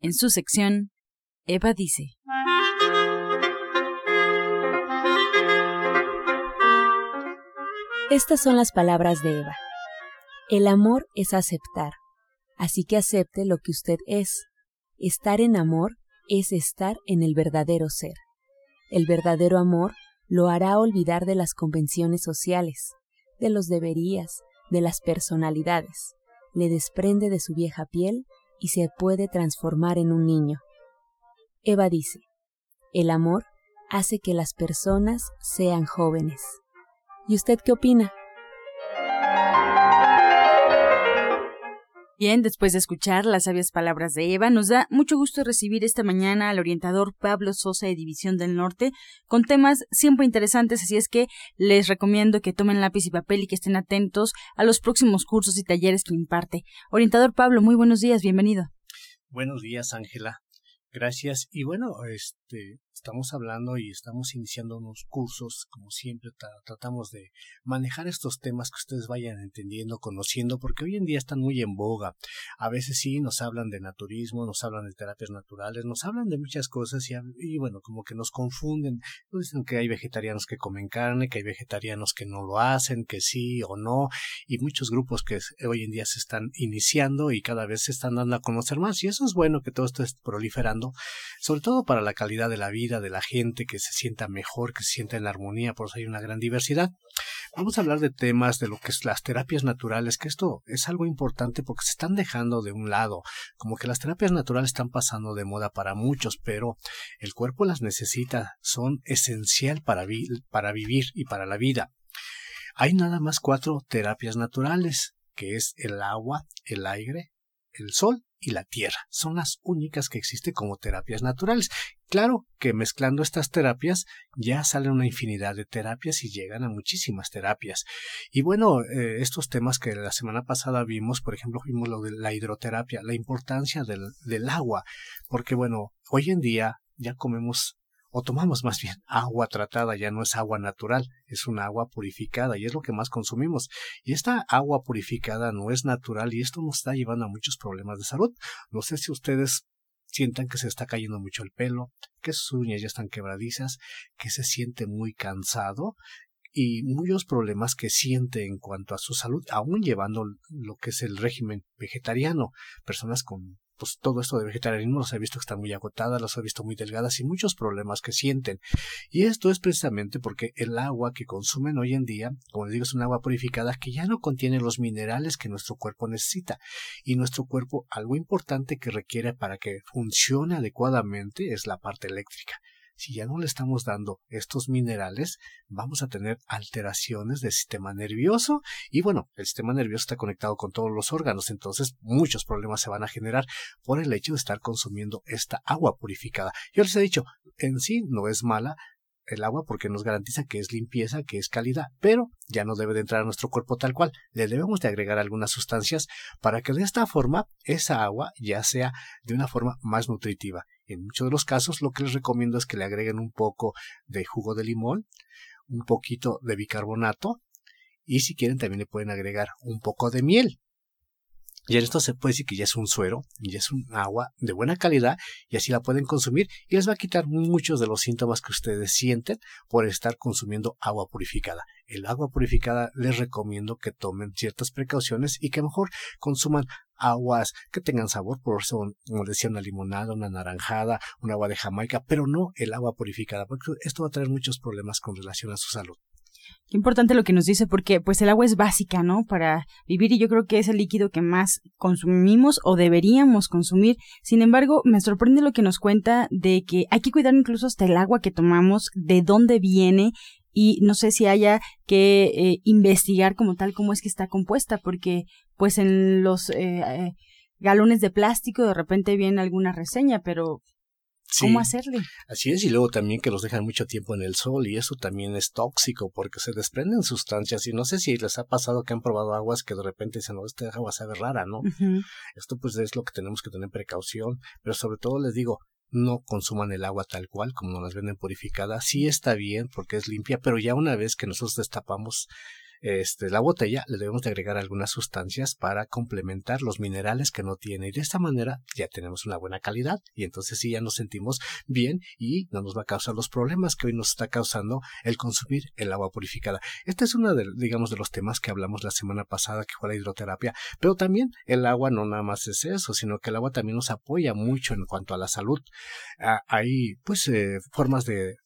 En su sección, Eva dice. Estas son las palabras de Eva. El amor es aceptar, así que acepte lo que usted es. Estar en amor es estar en el verdadero ser. El verdadero amor lo hará olvidar de las convenciones sociales, de los deberías, de las personalidades. Le desprende de su vieja piel y se puede transformar en un niño. Eva dice, el amor hace que las personas sean jóvenes. ¿Y usted qué opina? Bien, después de escuchar las sabias palabras de Eva, nos da mucho gusto recibir esta mañana al orientador Pablo Sosa de División del Norte con temas siempre interesantes, así es que les recomiendo que tomen lápiz y papel y que estén atentos a los próximos cursos y talleres que imparte. Orientador Pablo, muy buenos días, bienvenido. Buenos días, Ángela. Gracias. Y bueno, este, estamos hablando y estamos iniciando unos cursos, como siempre tratamos de manejar estos temas que ustedes vayan entendiendo, conociendo, porque hoy en día están muy en boga. A veces sí nos hablan de naturismo, nos hablan de terapias naturales, nos hablan de muchas cosas y, bueno, como que nos confunden. Dicen que hay vegetarianos que comen carne, que hay vegetarianos que no lo hacen, que sí o no, y muchos grupos que hoy en día se están iniciando y cada vez se están dando a conocer más. Y eso es bueno que todo esto esté proliferando, sobre todo para la calidad de la vida de la gente, que se sienta mejor, que se sienta en armonía, por eso hay una gran diversidad. Vamos a hablar de temas de lo que es las terapias naturales, que esto es algo importante porque se están dejando de un lado, como que las terapias naturales están pasando de moda para muchos, pero el cuerpo las necesita, son esencial para, para vivir y para la vida. Hay nada más cuatro terapias naturales, que es el agua, el aire, el sol y la tierra. Son las únicas que existen como terapias naturales. Claro que mezclando estas terapias ya salen una infinidad de terapias y llegan a muchísimas terapias. Y bueno, eh, estos temas que la semana pasada vimos, por ejemplo, vimos lo de la hidroterapia, la importancia del, del agua, porque bueno, hoy en día ya comemos o tomamos más bien agua tratada, ya no es agua natural, es una agua purificada y es lo que más consumimos. Y esta agua purificada no es natural y esto nos está llevando a muchos problemas de salud. No sé si ustedes sientan que se está cayendo mucho el pelo, que sus uñas ya están quebradizas, que se siente muy cansado y muchos problemas que siente en cuanto a su salud, aún llevando lo que es el régimen vegetariano, personas con pues todo esto de vegetarianismo los he visto que están muy agotadas, los he visto muy delgadas y muchos problemas que sienten. Y esto es precisamente porque el agua que consumen hoy en día, como les digo, es un agua purificada que ya no contiene los minerales que nuestro cuerpo necesita. Y nuestro cuerpo, algo importante que requiere para que funcione adecuadamente es la parte eléctrica si ya no le estamos dando estos minerales, vamos a tener alteraciones del sistema nervioso y bueno, el sistema nervioso está conectado con todos los órganos, entonces muchos problemas se van a generar por el hecho de estar consumiendo esta agua purificada. Yo les he dicho, en sí no es mala, el agua porque nos garantiza que es limpieza, que es calidad, pero ya no debe de entrar a nuestro cuerpo tal cual. Le debemos de agregar algunas sustancias para que de esta forma esa agua ya sea de una forma más nutritiva. En muchos de los casos lo que les recomiendo es que le agreguen un poco de jugo de limón, un poquito de bicarbonato y si quieren también le pueden agregar un poco de miel. Y en esto se puede decir que ya es un suero, y es un agua de buena calidad y así la pueden consumir y les va a quitar muchos de los síntomas que ustedes sienten por estar consumiendo agua purificada. El agua purificada les recomiendo que tomen ciertas precauciones y que mejor consuman aguas que tengan sabor, por eso, como decía, una limonada, una naranjada, un agua de Jamaica, pero no el agua purificada, porque esto va a traer muchos problemas con relación a su salud. Qué importante lo que nos dice porque pues el agua es básica, ¿no? Para vivir y yo creo que es el líquido que más consumimos o deberíamos consumir. Sin embargo, me sorprende lo que nos cuenta de que hay que cuidar incluso hasta el agua que tomamos, de dónde viene y no sé si haya que eh, investigar como tal cómo es que está compuesta porque pues en los eh, eh, galones de plástico, de repente viene alguna reseña, pero ¿Cómo hacerle? Así es, y luego también que los dejan mucho tiempo en el sol y eso también es tóxico porque se desprenden sustancias y no sé si les ha pasado que han probado aguas que de repente dicen, no, esta agua sabe rara, ¿no? Esto pues es lo que tenemos que tener precaución, pero sobre todo les digo, no consuman el agua tal cual como nos las venden purificada. Sí está bien porque es limpia, pero ya una vez que nosotros destapamos este, la botella le debemos de agregar algunas sustancias para complementar los minerales que no tiene y de esta manera ya tenemos una buena calidad y entonces sí ya nos sentimos bien y no nos va a causar los problemas que hoy nos está causando el consumir el agua purificada. Este es uno de, digamos, de los temas que hablamos la semana pasada que fue la hidroterapia, pero también el agua no nada más es eso, sino que el agua también nos apoya mucho en cuanto a la salud. Ah, hay pues eh, formas de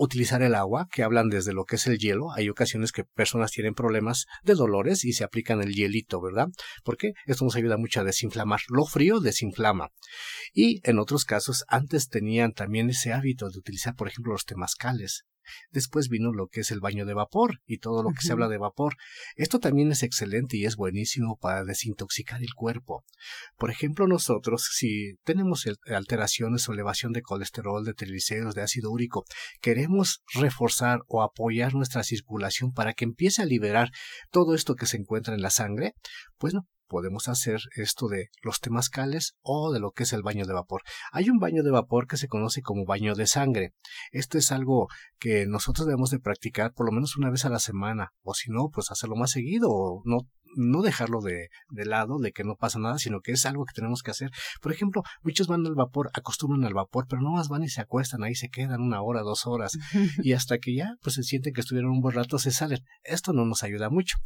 utilizar el agua, que hablan desde lo que es el hielo. Hay ocasiones que personas tienen problemas de dolores y se aplican el hielito, ¿verdad? Porque esto nos ayuda mucho a desinflamar. Lo frío desinflama. Y en otros casos, antes tenían también ese hábito de utilizar, por ejemplo, los temazcales. Después vino lo que es el baño de vapor y todo lo que se habla de vapor. Esto también es excelente y es buenísimo para desintoxicar el cuerpo. Por ejemplo, nosotros, si tenemos alteraciones o elevación de colesterol, de triglicéridos, de ácido úrico, queremos reforzar o apoyar nuestra circulación para que empiece a liberar todo esto que se encuentra en la sangre, pues no, podemos hacer esto de los temazcales o de lo que es el baño de vapor. Hay un baño de vapor que se conoce como baño de sangre. Esto es algo que nosotros debemos de practicar por lo menos una vez a la semana, o si no, pues hacerlo más seguido, o no no dejarlo de, de, lado, de que no pasa nada, sino que es algo que tenemos que hacer. Por ejemplo, muchos van al vapor, acostumbran al vapor, pero no más van y se acuestan, ahí se quedan una hora, dos horas, y hasta que ya pues se sienten que estuvieron un buen rato se salen. Esto no nos ayuda mucho.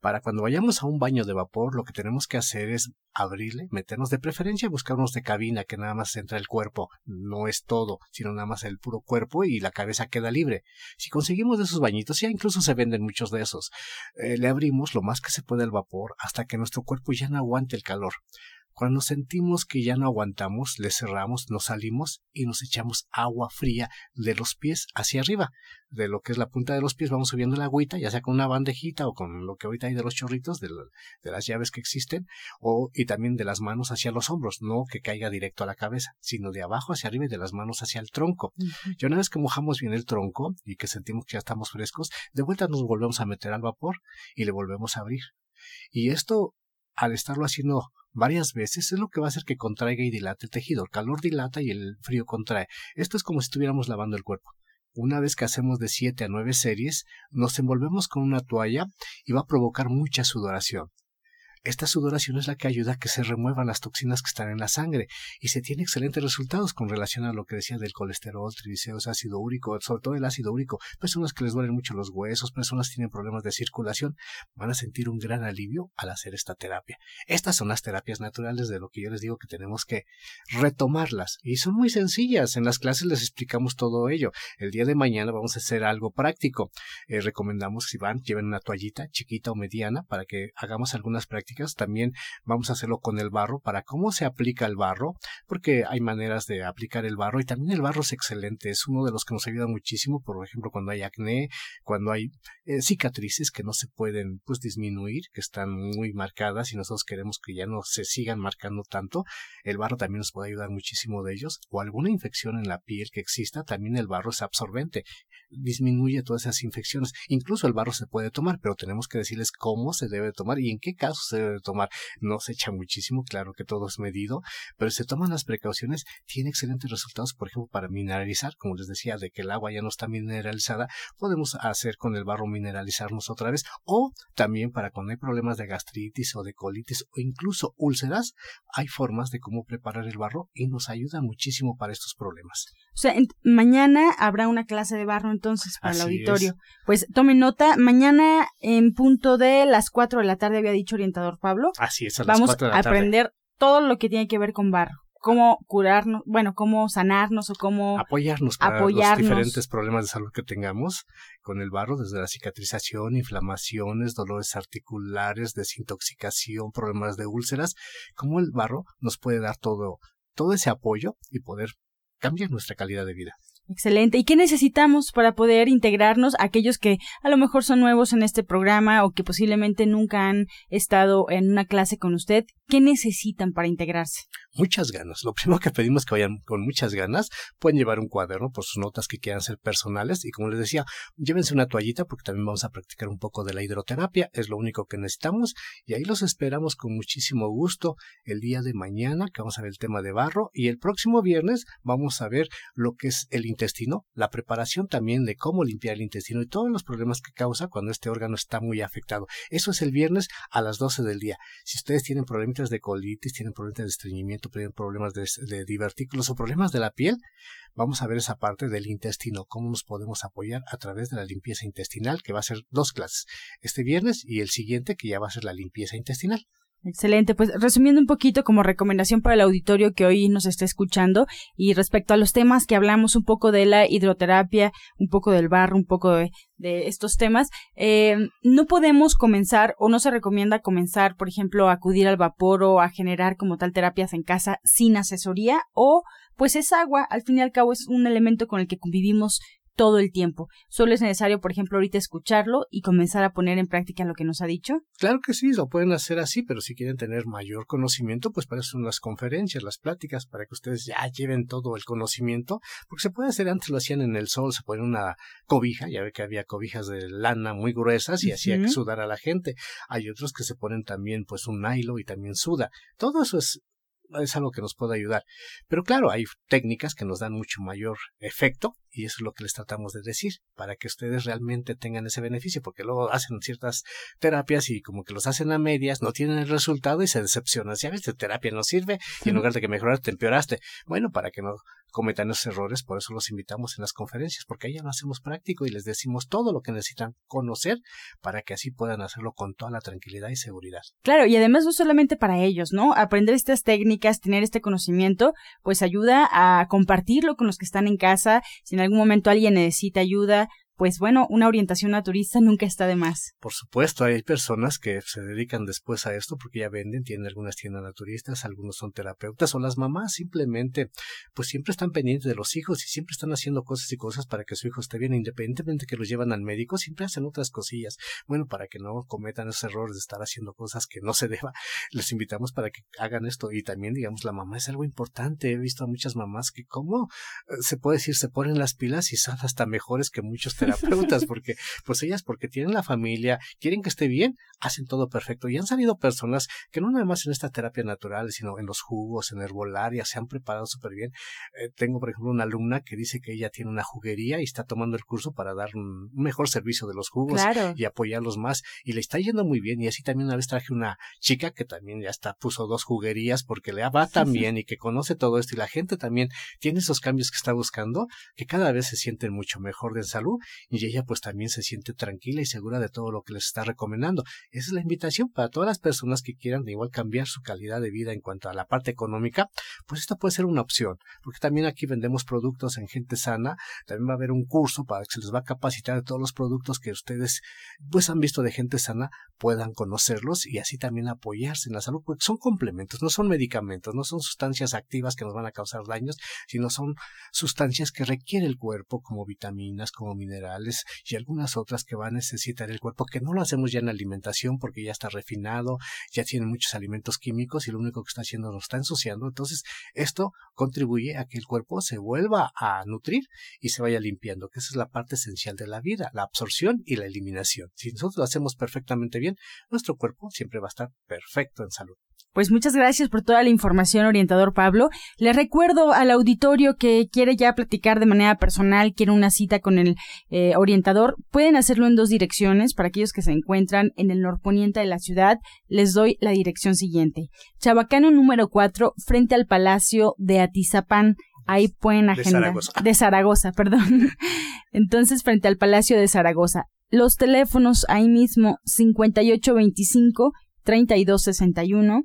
Para cuando vayamos a un baño de vapor, lo que tenemos que hacer es abrirle, meternos de preferencia, buscarnos de cabina que nada más entra el cuerpo, no es todo, sino nada más el puro cuerpo y la cabeza queda libre. Si conseguimos de esos bañitos, ya incluso se venden muchos de esos, eh, le abrimos lo más que se puede el vapor hasta que nuestro cuerpo ya no aguante el calor. Cuando sentimos que ya no aguantamos, le cerramos, nos salimos y nos echamos agua fría de los pies hacia arriba. De lo que es la punta de los pies vamos subiendo la agüita, ya sea con una bandejita o con lo que ahorita hay de los chorritos, de, las llaves que existen, o y también de las manos hacia los hombros, no que caiga directo a la cabeza, sino de abajo hacia arriba y de las manos hacia el tronco. Y una vez que mojamos bien el tronco y que sentimos que ya estamos frescos, de vuelta nos volvemos a meter al vapor y le volvemos a abrir. Y esto, al estarlo haciendo varias veces, es lo que va a hacer que contraiga y dilate el tejido. El calor dilata y el frío contrae. Esto es como si estuviéramos lavando el cuerpo. Una vez que hacemos de 7 a 9 series, nos envolvemos con una toalla y va a provocar mucha sudoración. Esta sudoración es la que ayuda a que se remuevan las toxinas que están en la sangre y se tiene excelentes resultados con relación a lo que decía del colesterol, triglicéridos, ácido úrico, sobre todo el ácido úrico. Personas que les duelen mucho los huesos, personas que tienen problemas de circulación, van a sentir un gran alivio al hacer esta terapia. Estas son las terapias naturales de lo que yo les digo que tenemos que retomarlas y son muy sencillas. En las clases les explicamos todo ello. El día de mañana vamos a hacer algo práctico. Eh, recomendamos si van, lleven una toallita chiquita o mediana para que hagamos algunas prácticas también vamos a hacerlo con el barro para cómo se aplica el barro, porque hay maneras de aplicar el barro y también el barro es excelente, es uno de los que nos ayuda muchísimo, por ejemplo, cuando hay acné, cuando hay eh, cicatrices que no se pueden pues disminuir, que están muy marcadas y nosotros queremos que ya no se sigan marcando tanto, el barro también nos puede ayudar muchísimo de ellos, o alguna infección en la piel que exista, también el barro es absorbente, disminuye todas esas infecciones, incluso el barro se puede tomar, pero tenemos que decirles cómo se debe tomar y en qué casos se debe tomar. No se echa muchísimo, claro que todo es medido, pero si se toman las precauciones, tiene excelentes resultados, por ejemplo, para mineralizar, como les decía, de que el agua ya no está mineralizada, podemos hacer con el barro mineralizarnos otra vez, o también para cuando hay problemas de gastritis o de colitis o incluso úlceras, hay formas de cómo preparar el barro y nos ayuda muchísimo para estos problemas. O sea, mañana habrá una clase de barro entonces para el auditorio. Pues tomen nota, mañana en punto de las 4 de la tarde había dicho orientador Pablo. Así es, a las Vamos a aprender todo lo que tiene que ver con barro cómo curarnos, bueno, cómo sanarnos o cómo apoyarnos para los diferentes problemas de salud que tengamos con el barro, desde la cicatrización, inflamaciones, dolores articulares, desintoxicación, problemas de úlceras, cómo el barro nos puede dar todo todo ese apoyo y poder cambiar nuestra calidad de vida. Excelente. ¿Y qué necesitamos para poder integrarnos aquellos que a lo mejor son nuevos en este programa o que posiblemente nunca han estado en una clase con usted? ¿Qué necesitan para integrarse? Muchas ganas. Lo primero que pedimos que vayan con muchas ganas. Pueden llevar un cuaderno por sus notas que quieran ser personales y como les decía, llévense una toallita porque también vamos a practicar un poco de la hidroterapia. Es lo único que necesitamos y ahí los esperamos con muchísimo gusto el día de mañana que vamos a ver el tema de barro y el próximo viernes vamos a ver lo que es el intestino, la preparación también de cómo limpiar el intestino y todos los problemas que causa cuando este órgano está muy afectado. Eso es el viernes a las 12 del día. Si ustedes tienen problemas de colitis, tienen problemas de estreñimiento, problemas de, de divertículos o problemas de la piel, vamos a ver esa parte del intestino, cómo nos podemos apoyar a través de la limpieza intestinal, que va a ser dos clases, este viernes y el siguiente, que ya va a ser la limpieza intestinal. Excelente, pues resumiendo un poquito como recomendación para el auditorio que hoy nos está escuchando y respecto a los temas que hablamos un poco de la hidroterapia, un poco del barro, un poco de, estos temas, eh, no podemos comenzar o no se recomienda comenzar, por ejemplo, a acudir al vapor o a generar como tal terapias en casa sin asesoría o pues es agua, al fin y al cabo es un elemento con el que convivimos todo el tiempo. Solo es necesario, por ejemplo, ahorita escucharlo y comenzar a poner en práctica lo que nos ha dicho. Claro que sí, lo pueden hacer así, pero si quieren tener mayor conocimiento, pues para eso son las conferencias, las pláticas, para que ustedes ya lleven todo el conocimiento, porque se puede hacer, antes lo hacían en el sol, se ponen una cobija, ya ve que había cobijas de lana muy gruesas y hacía que sudara a la gente. Hay otros que se ponen también pues un nylon y también suda. Todo eso es es algo que nos puede ayudar. Pero claro, hay técnicas que nos dan mucho mayor efecto y eso es lo que les tratamos de decir, para que ustedes realmente tengan ese beneficio, porque luego hacen ciertas terapias y como que los hacen a medias, no tienen el resultado y se decepcionan. Si a veces terapia no sirve y en lugar de que mejorar te empeoraste. Bueno, para que no cometan esos errores, por eso los invitamos en las conferencias, porque ahí lo hacemos práctico y les decimos todo lo que necesitan conocer para que así puedan hacerlo con toda la tranquilidad y seguridad. Claro, y además no solamente para ellos, ¿no? Aprender estas técnicas, tener este conocimiento, pues ayuda a compartirlo con los que están en casa, si en algún momento alguien necesita ayuda, pues bueno, una orientación naturista nunca está de más. Por supuesto, hay personas que se dedican después a esto porque ya venden, tienen algunas tiendas naturistas, algunos son terapeutas o las mamás simplemente pues siempre están pendientes de los hijos y siempre están haciendo cosas y cosas para que su hijo esté bien, independientemente que los llevan al médico, siempre hacen otras cosillas. Bueno, para que no cometan esos errores de estar haciendo cosas que no se deba, les invitamos para que hagan esto y también digamos la mamá es algo importante. He visto a muchas mamás que como eh, se puede decir se ponen las pilas y son hasta mejores que muchos terapeutas, porque pues ellas porque tienen la familia, quieren que esté bien, hacen todo perfecto. Y han salido personas que no nada más en esta terapia natural, sino en los jugos, en herbolaria, se han preparado súper bien. Eh, tengo, por ejemplo, una alumna que dice que ella tiene una juguería y está tomando el curso para dar un mejor servicio de los jugos y apoyarlos más. Y le está yendo muy bien. Y así también una vez traje una chica que también ya está, puso dos juguerías porque le va también y que conoce todo esto. Y la gente también tiene esos cambios que está buscando, que cada vez se sienten mucho mejor de salud y ella pues también se siente tranquila y segura de todo lo que les está recomendando. Esa es la invitación para todas las personas que quieran igual cambiar su calidad de vida en cuanto a la parte económica, pues esta puede ser una opción, porque también aquí vendemos productos en gente sana, también va a haber un curso para que se les va a capacitar de todos los productos que ustedes pues han visto de gente sana, puedan conocerlos y así también apoyarse en la salud, porque son complementos, no son medicamentos, no son sustancias activas que nos van a causar daños, sino son sustancias que requiere el cuerpo como vitaminas, como minerales, y algunas otras que va a necesitar el cuerpo, que no lo hacemos ya en alimentación porque ya está refinado, ya tiene muchos alimentos químicos y lo único que está haciendo lo está ensuciando. Entonces, esto contribuye a que el cuerpo se vuelva a nutrir y se vaya limpiando, que esa es la parte esencial de la vida, la absorción y la eliminación. Si nosotros lo hacemos perfectamente bien, nuestro cuerpo siempre va a estar perfecto en salud. Pues muchas gracias por toda la información, orientador Pablo. Le recuerdo al auditorio que quiere ya platicar de manera personal, quiere una cita con el eh, orientador. Pueden hacerlo en dos direcciones. Para aquellos que se encuentran en el norponiente de la ciudad, les doy la dirección siguiente. Chabacano número 4, frente al Palacio de Atizapán. Ahí pueden agendar. De Zaragoza. De Zaragoza, perdón. Entonces, frente al Palacio de Zaragoza. Los teléfonos ahí mismo, 5825 3261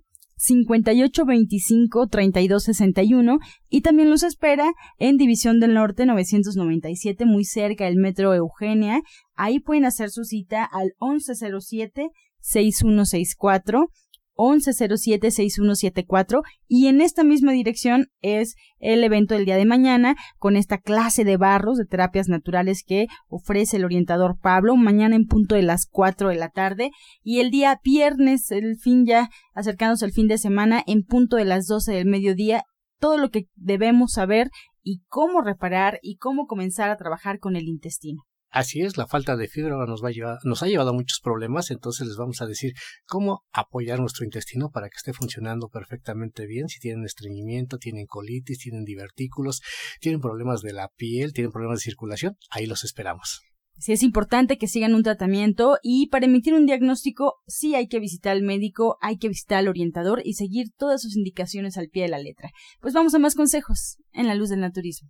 5825-3261 y también los espera en División del Norte 997, muy cerca del Metro Eugenia. Ahí pueden hacer su cita al 1107-6164 1107-6174 y en esta misma dirección es el evento del día de mañana con esta clase de barros de terapias naturales que ofrece el orientador Pablo mañana en punto de las 4 de la tarde y el día viernes, el fin ya acercándose al fin de semana en punto de las 12 del mediodía todo lo que debemos saber y cómo reparar y cómo comenzar a trabajar con el intestino. Así es, la falta de fibra nos, va a llevar, nos ha llevado a muchos problemas, entonces les vamos a decir cómo apoyar nuestro intestino para que esté funcionando perfectamente bien. Si tienen estreñimiento, tienen colitis, tienen divertículos, tienen problemas de la piel, tienen problemas de circulación, ahí los esperamos. Sí, es importante que sigan un tratamiento y para emitir un diagnóstico sí hay que visitar al médico, hay que visitar al orientador y seguir todas sus indicaciones al pie de la letra. Pues vamos a más consejos en la luz del naturismo.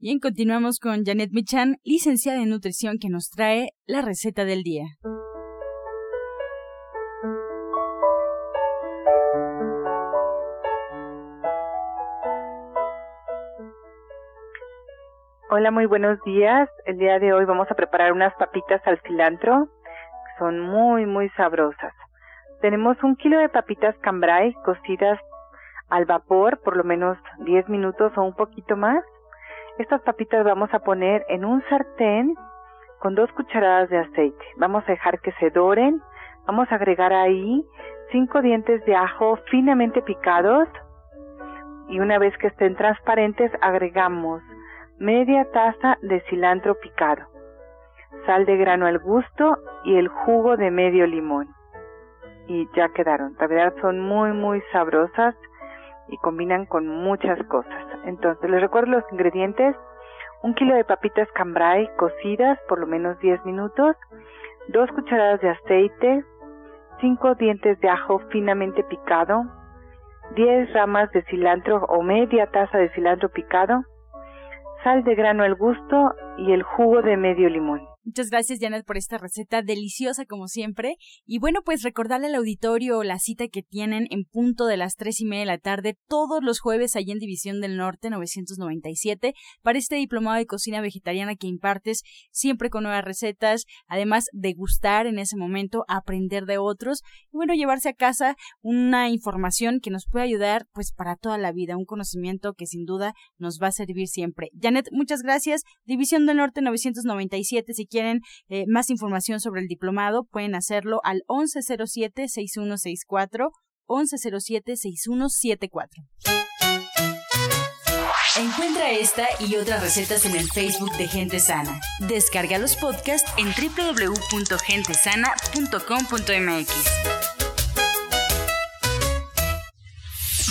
Bien, continuamos con Janet Michan, licenciada en nutrición, que nos trae la receta del día. Hola, muy buenos días. El día de hoy vamos a preparar unas papitas al cilantro, que son muy, muy sabrosas. Tenemos un kilo de papitas cambrai cocidas al vapor por lo menos 10 minutos o un poquito más. Estas papitas vamos a poner en un sartén con dos cucharadas de aceite. Vamos a dejar que se doren. Vamos a agregar ahí cinco dientes de ajo finamente picados. Y una vez que estén transparentes, agregamos media taza de cilantro picado, sal de grano al gusto y el jugo de medio limón. Y ya quedaron. La verdad son muy, muy sabrosas y combinan con muchas cosas. Entonces, les recuerdo los ingredientes. Un kilo de papitas cambrai cocidas por lo menos 10 minutos, dos cucharadas de aceite, cinco dientes de ajo finamente picado, 10 ramas de cilantro o media taza de cilantro picado, sal de grano al gusto y el jugo de medio limón. Muchas gracias, Janet, por esta receta deliciosa como siempre. Y bueno, pues recordarle al auditorio la cita que tienen en punto de las tres y media de la tarde todos los jueves allí en División del Norte 997 para este diplomado de cocina vegetariana que impartes siempre con nuevas recetas, además de gustar en ese momento, aprender de otros y bueno, llevarse a casa una información que nos puede ayudar pues para toda la vida, un conocimiento que sin duda nos va a servir siempre. Janet, muchas gracias. División del Norte 997, si quieren eh, más información sobre el diplomado, pueden hacerlo al 1107-6164, 1107-6174. Encuentra esta y otras recetas en el Facebook de Gente Sana. Descarga los podcasts en www.gentesana.com.mx.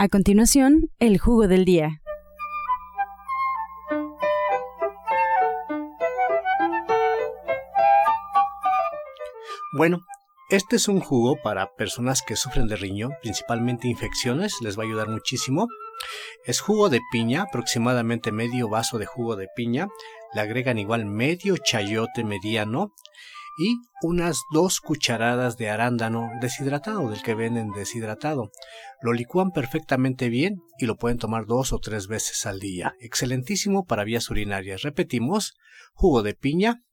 A continuación, el jugo del día. Bueno, este es un jugo para personas que sufren de riñón, principalmente infecciones, les va a ayudar muchísimo. Es jugo de piña, aproximadamente medio vaso de jugo de piña. Le agregan igual medio chayote mediano y unas dos cucharadas de arándano deshidratado, del que venden deshidratado. Lo licúan perfectamente bien y lo pueden tomar dos o tres veces al día. Excelentísimo para vías urinarias. Repetimos, jugo de piña,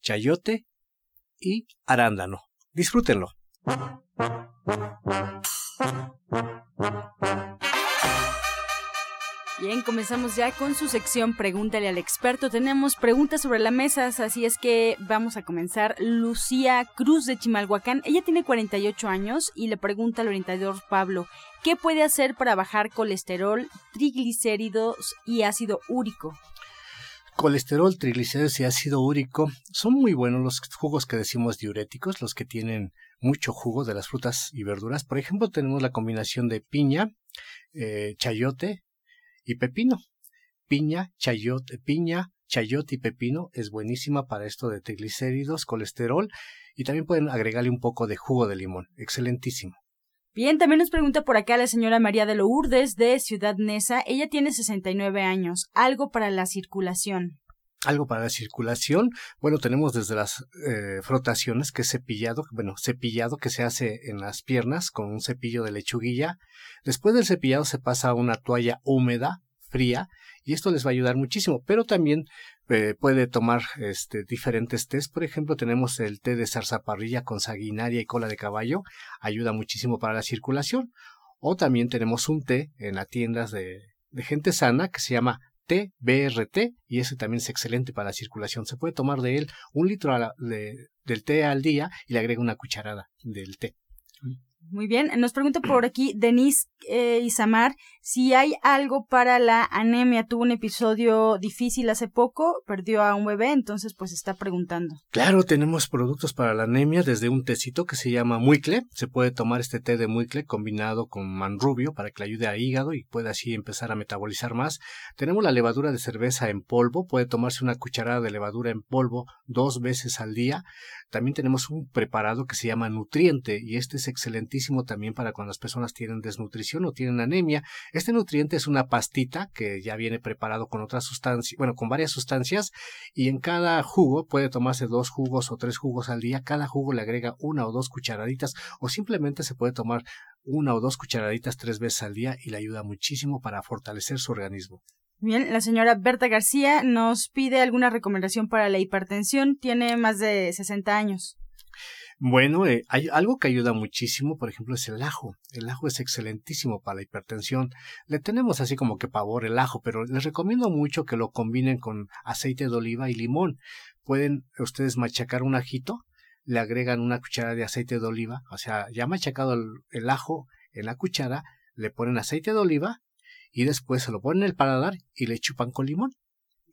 chayote y arándano. Disfrútenlo. Bien, comenzamos ya con su sección Pregúntale al experto. Tenemos preguntas sobre la mesa, así es que vamos a comenzar. Lucía Cruz de Chimalhuacán, ella tiene 48 años y le pregunta al orientador Pablo, ¿qué puede hacer para bajar colesterol, triglicéridos y ácido úrico? Colesterol, triglicéridos y ácido úrico son muy buenos los jugos que decimos diuréticos, los que tienen mucho jugo de las frutas y verduras. Por ejemplo, tenemos la combinación de piña, eh, chayote, y pepino. Piña, chayote, piña, chayote y pepino es buenísima para esto de triglicéridos, colesterol y también pueden agregarle un poco de jugo de limón. Excelentísimo. Bien, también nos pregunta por acá la señora María de Lourdes de Ciudad Neza. Ella tiene 69 años. Algo para la circulación. Algo para la circulación. Bueno, tenemos desde las eh, frotaciones, que es cepillado, bueno, cepillado que se hace en las piernas con un cepillo de lechuguilla. Después del cepillado se pasa a una toalla húmeda, fría, y esto les va a ayudar muchísimo. Pero también eh, puede tomar este, diferentes tés. Por ejemplo, tenemos el té de zarzaparrilla con sanguinaria y cola de caballo. Ayuda muchísimo para la circulación. O también tenemos un té en las tiendas de, de gente sana que se llama té BRT y ese también es excelente para la circulación. Se puede tomar de él un litro del té al día y le agrega una cucharada del té. Muy bien, nos pregunta por aquí Denise eh, Isamar si hay algo para la anemia. Tuvo un episodio difícil hace poco, perdió a un bebé, entonces pues está preguntando. Claro, tenemos productos para la anemia, desde un tecito que se llama muicle. Se puede tomar este té de muicle combinado con manrubio para que le ayude a hígado y pueda así empezar a metabolizar más. Tenemos la levadura de cerveza en polvo, puede tomarse una cucharada de levadura en polvo dos veces al día. También tenemos un preparado que se llama nutriente y este es excelentísimo también para cuando las personas tienen desnutrición o tienen anemia. Este nutriente es una pastita que ya viene preparado con otras sustancias, bueno, con varias sustancias y en cada jugo puede tomarse dos jugos o tres jugos al día. Cada jugo le agrega una o dos cucharaditas o simplemente se puede tomar una o dos cucharaditas tres veces al día y le ayuda muchísimo para fortalecer su organismo. Bien, la señora Berta García nos pide alguna recomendación para la hipertensión. Tiene más de 60 años. Bueno, eh, hay algo que ayuda muchísimo, por ejemplo, es el ajo. El ajo es excelentísimo para la hipertensión. Le tenemos así como que pavor el ajo, pero les recomiendo mucho que lo combinen con aceite de oliva y limón. Pueden ustedes machacar un ajito, le agregan una cuchara de aceite de oliva, o sea, ya machacado el ajo en la cuchara, le ponen aceite de oliva, y después se lo ponen en el paladar y le chupan con limón.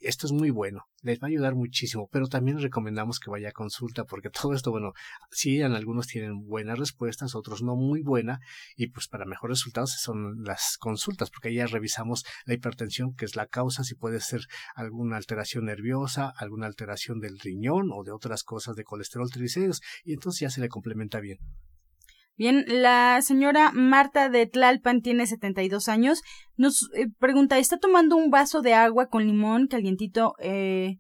Esto es muy bueno, les va a ayudar muchísimo, pero también recomendamos que vaya a consulta porque todo esto, bueno, sí, en algunos tienen buenas respuestas, otros no muy buena y pues para mejores resultados son las consultas porque ahí ya revisamos la hipertensión, que es la causa, si puede ser alguna alteración nerviosa, alguna alteración del riñón o de otras cosas de colesterol triglicéridos y entonces ya se le complementa bien. Bien, la señora Marta de Tlalpan tiene 72 años. Nos eh, pregunta, ¿está tomando un vaso de agua con limón calientito, eh,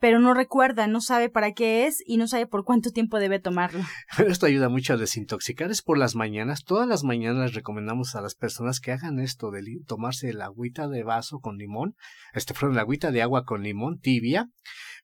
pero no recuerda, no sabe para qué es y no sabe por cuánto tiempo debe tomarlo? Esto ayuda mucho a desintoxicar. Es por las mañanas. Todas las mañanas les recomendamos a las personas que hagan esto de tomarse la agüita de vaso con limón, este, perdón, la agüita de agua con limón tibia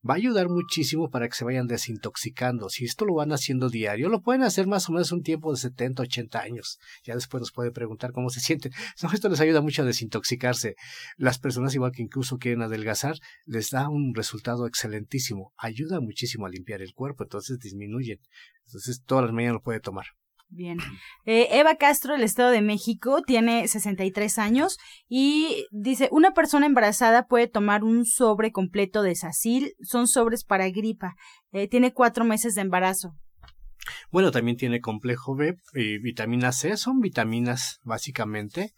va a ayudar muchísimo para que se vayan desintoxicando. Si esto lo van haciendo diario, lo pueden hacer más o menos un tiempo de 70, 80 años. Ya después nos puede preguntar cómo se sienten. Esto les ayuda mucho a desintoxicarse. Las personas igual que incluso quieren adelgazar, les da un resultado excelentísimo. Ayuda muchísimo a limpiar el cuerpo, entonces disminuyen. Entonces todas las mañanas lo puede tomar. Bien. Eh, Eva Castro, del Estado de México, tiene 63 años y dice, una persona embarazada puede tomar un sobre completo de Sacil, son sobres para gripa, eh, tiene cuatro meses de embarazo. Bueno, también tiene complejo B y vitamina C, son vitaminas básicamente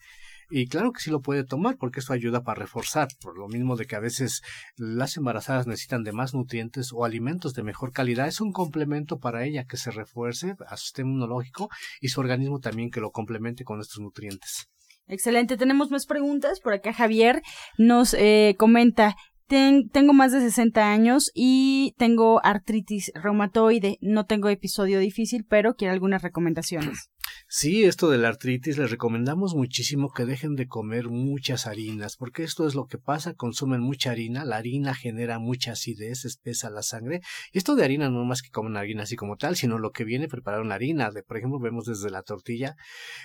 y claro que sí lo puede tomar porque eso ayuda para reforzar, por lo mismo de que a veces las embarazadas necesitan de más nutrientes o alimentos de mejor calidad. Es un complemento para ella que se refuerce a su sistema inmunológico y su organismo también que lo complemente con estos nutrientes. Excelente, tenemos más preguntas. Por acá Javier nos eh, comenta, tengo más de 60 años y tengo artritis reumatoide. No tengo episodio difícil, pero quiero algunas recomendaciones. Sí, esto de la artritis les recomendamos muchísimo que dejen de comer muchas harinas, porque esto es lo que pasa, consumen mucha harina, la harina genera mucha acidez, espesa la sangre, y esto de harina no más que comen harina así como tal, sino lo que viene preparar una harina, de, por ejemplo, vemos desde la tortilla,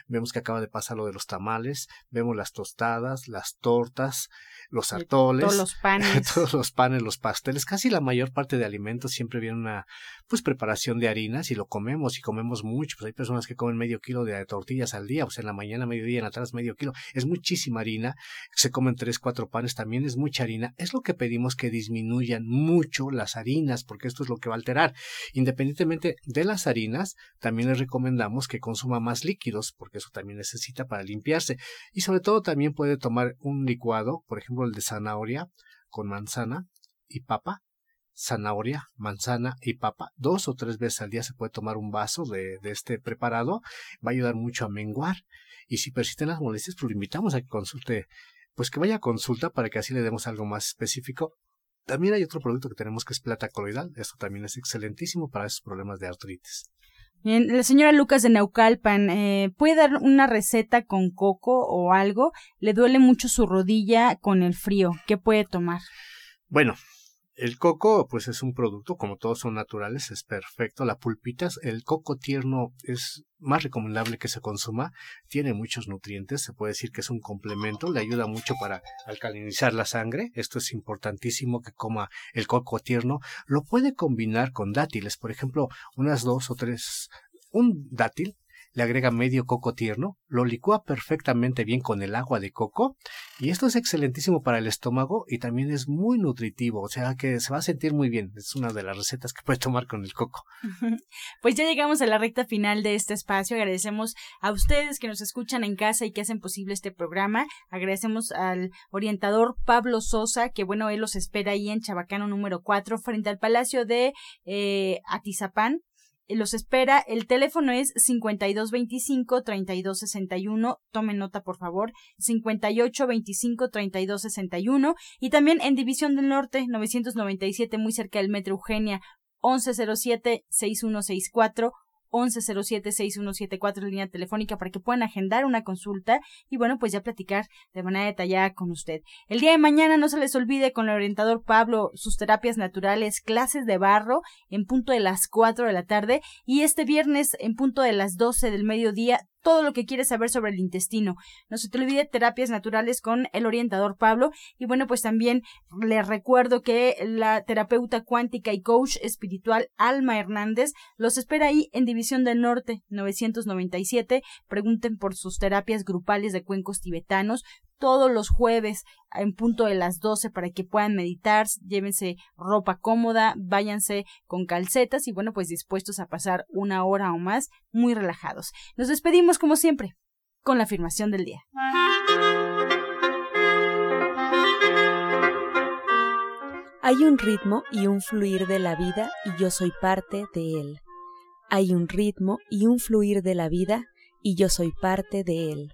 vemos que acaba de pasar lo de los tamales, vemos las tostadas, las tortas, los atoles, todos los panes, todos los panes, los pasteles, casi la mayor parte de alimentos siempre viene una pues preparación de harinas y lo comemos y comemos mucho, pues hay personas que comen medio kilo de tortillas al día, pues en la mañana, mediodía, en atrás medio kilo, es muchísima harina, se comen tres, cuatro panes, también es mucha harina, es lo que pedimos que disminuyan mucho las harinas, porque esto es lo que va a alterar. Independientemente de las harinas, también les recomendamos que consuma más líquidos, porque eso también necesita para limpiarse, y sobre todo también puede tomar un licuado, por ejemplo el de zanahoria con manzana y papa, zanahoria, manzana y papa. Dos o tres veces al día se puede tomar un vaso de, de, este preparado. Va a ayudar mucho a menguar. Y si persisten las molestias, pues lo invitamos a que consulte, pues que vaya a consulta para que así le demos algo más específico. También hay otro producto que tenemos que es plata coloidal. Esto también es excelentísimo para esos problemas de artritis. Bien, la señora Lucas de Naucalpan, eh, ¿puede dar una receta con coco o algo? Le duele mucho su rodilla con el frío. ¿Qué puede tomar? Bueno, el coco, pues es un producto, como todos son naturales, es perfecto. La pulpita, el coco tierno es más recomendable que se consuma. Tiene muchos nutrientes, se puede decir que es un complemento, le ayuda mucho para alcalinizar la sangre. Esto es importantísimo que coma el coco tierno. Lo puede combinar con dátiles, por ejemplo, unas dos o tres, un dátil le agrega medio coco tierno, lo licúa perfectamente bien con el agua de coco y esto es excelentísimo para el estómago y también es muy nutritivo, o sea que se va a sentir muy bien. Es una de las recetas que puede tomar con el coco. Pues ya llegamos a la recta final de este espacio. Agradecemos a ustedes que nos escuchan en casa y que hacen posible este programa. Agradecemos al orientador Pablo Sosa, que bueno, él los espera ahí en Chabacano número 4 frente al Palacio de eh, Atizapán los espera. El teléfono es 5225-3261. Tomen nota, por favor. 5825-3261. Y también en División del Norte, 997, muy cerca del Metro Eugenia. 1107-6164 1107-6174, línea telefónica, para que puedan agendar una consulta y bueno, pues ya platicar de manera detallada con usted. El día de mañana no se les olvide con el orientador Pablo sus terapias naturales, clases de barro en punto de las 4 de la tarde y este viernes en punto de las 12 del mediodía todo lo que quieres saber sobre el intestino. No se te olvide terapias naturales con el orientador Pablo. Y bueno, pues también les recuerdo que la terapeuta cuántica y coach espiritual Alma Hernández los espera ahí en División del Norte 997. Pregunten por sus terapias grupales de cuencos tibetanos todos los jueves en punto de las 12 para que puedan meditar, llévense ropa cómoda, váyanse con calcetas y bueno, pues dispuestos a pasar una hora o más muy relajados. Nos despedimos como siempre con la afirmación del día. Hay un ritmo y un fluir de la vida y yo soy parte de él. Hay un ritmo y un fluir de la vida y yo soy parte de él.